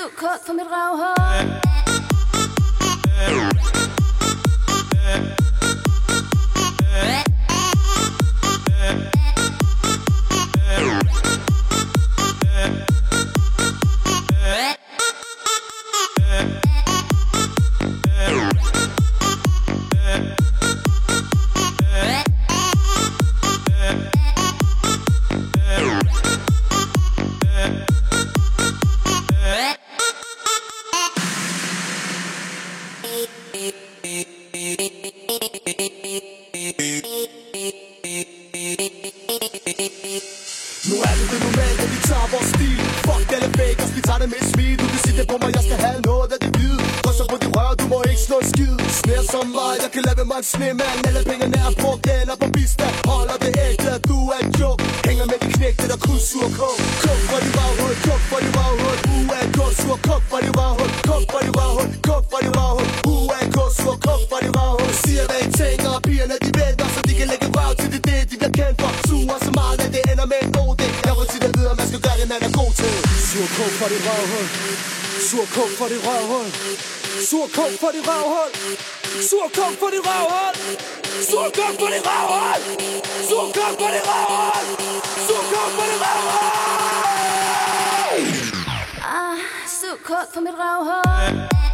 Sug kort for mit røvhul Nu er det det normalt, at vi tager vores stil. Fuck alle fakers, vi tager det med et smil. Du kan sige det på mig, jeg skal have noget af det hvide. Drysser på de rør, du må ikke slå skid. Snær som mig, jeg kan lave mig en snemand Alle pengene er brugt eller på bistand Holder det ægte, du er en joke. Hænger med de knægte, der kun sur kog Kog for de varhul, kog for de varhul U.A.K. sur, kog for de Kog for de varhul, kog for de man skal gøre er god til. Sur kog for dit røvhul. Sur kog for dit røvhul. Sur kog for dit røvhul. Sur kog for dit røvhul. Sur kog for dit røvhul. Sur kog for dit røvhul. Sur kog for dit røvhul. Ah, sug kort for mit røvhul.